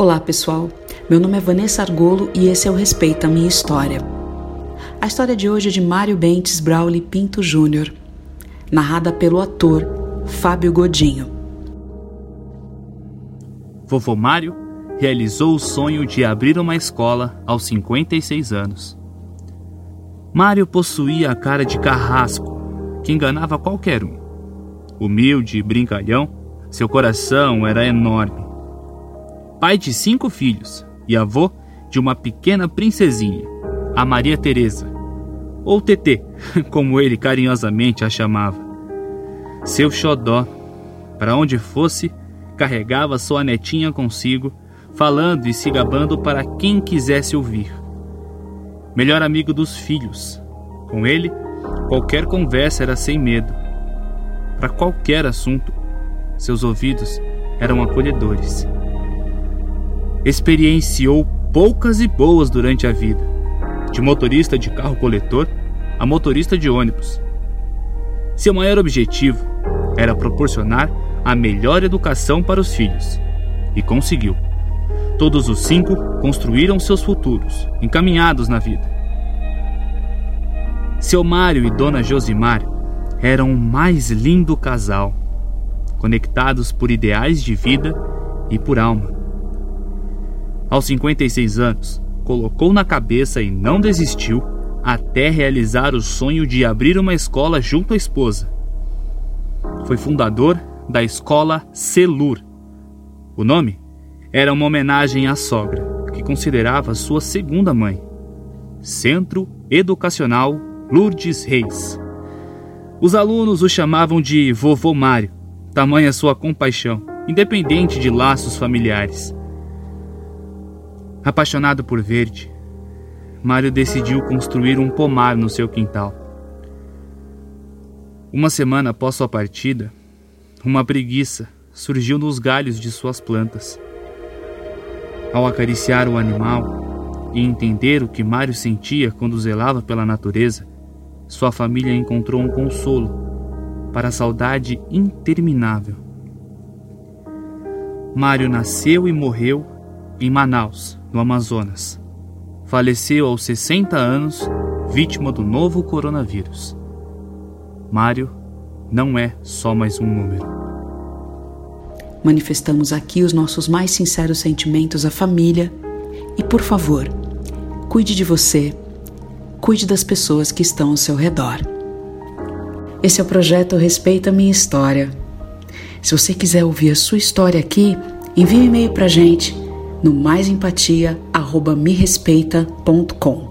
Olá pessoal, meu nome é Vanessa Argolo e esse é o Respeita a Minha História. A história de hoje é de Mário Bentes Brauli Pinto Júnior, narrada pelo ator Fábio Godinho. Vovô Mário realizou o sonho de abrir uma escola aos 56 anos. Mário possuía a cara de carrasco, que enganava qualquer um. Humilde e brincalhão, seu coração era enorme pai de cinco filhos e avô de uma pequena princesinha, a Maria Teresa, ou Tetê, como ele carinhosamente a chamava. Seu xodó, para onde fosse, carregava sua netinha consigo, falando e se gabando para quem quisesse ouvir. Melhor amigo dos filhos, com ele, qualquer conversa era sem medo. Para qualquer assunto, seus ouvidos eram acolhedores experienciou poucas e boas durante a vida, de motorista de carro coletor a motorista de ônibus. Seu maior objetivo era proporcionar a melhor educação para os filhos, e conseguiu. Todos os cinco construíram seus futuros, encaminhados na vida. Seu Mário e Dona Josimar eram o mais lindo casal, conectados por ideais de vida e por alma. Aos 56 anos, colocou na cabeça e não desistiu até realizar o sonho de abrir uma escola junto à esposa. Foi fundador da escola Celur. O nome era uma homenagem à sogra, que considerava sua segunda mãe. Centro Educacional Lourdes Reis. Os alunos o chamavam de Vovô Mário, tamanha sua compaixão, independente de laços familiares. Apaixonado por verde, Mário decidiu construir um pomar no seu quintal. Uma semana após sua partida, uma preguiça surgiu nos galhos de suas plantas. Ao acariciar o animal e entender o que Mário sentia quando zelava pela natureza, sua família encontrou um consolo para a saudade interminável. Mário nasceu e morreu em Manaus, no Amazonas. Faleceu aos 60 anos, vítima do novo coronavírus. Mário não é só mais um número. Manifestamos aqui os nossos mais sinceros sentimentos à família e, por favor, cuide de você, cuide das pessoas que estão ao seu redor. Esse é o projeto Respeita Minha História. Se você quiser ouvir a sua história aqui, envie um e-mail para gente no maisempatia@merespeita.com.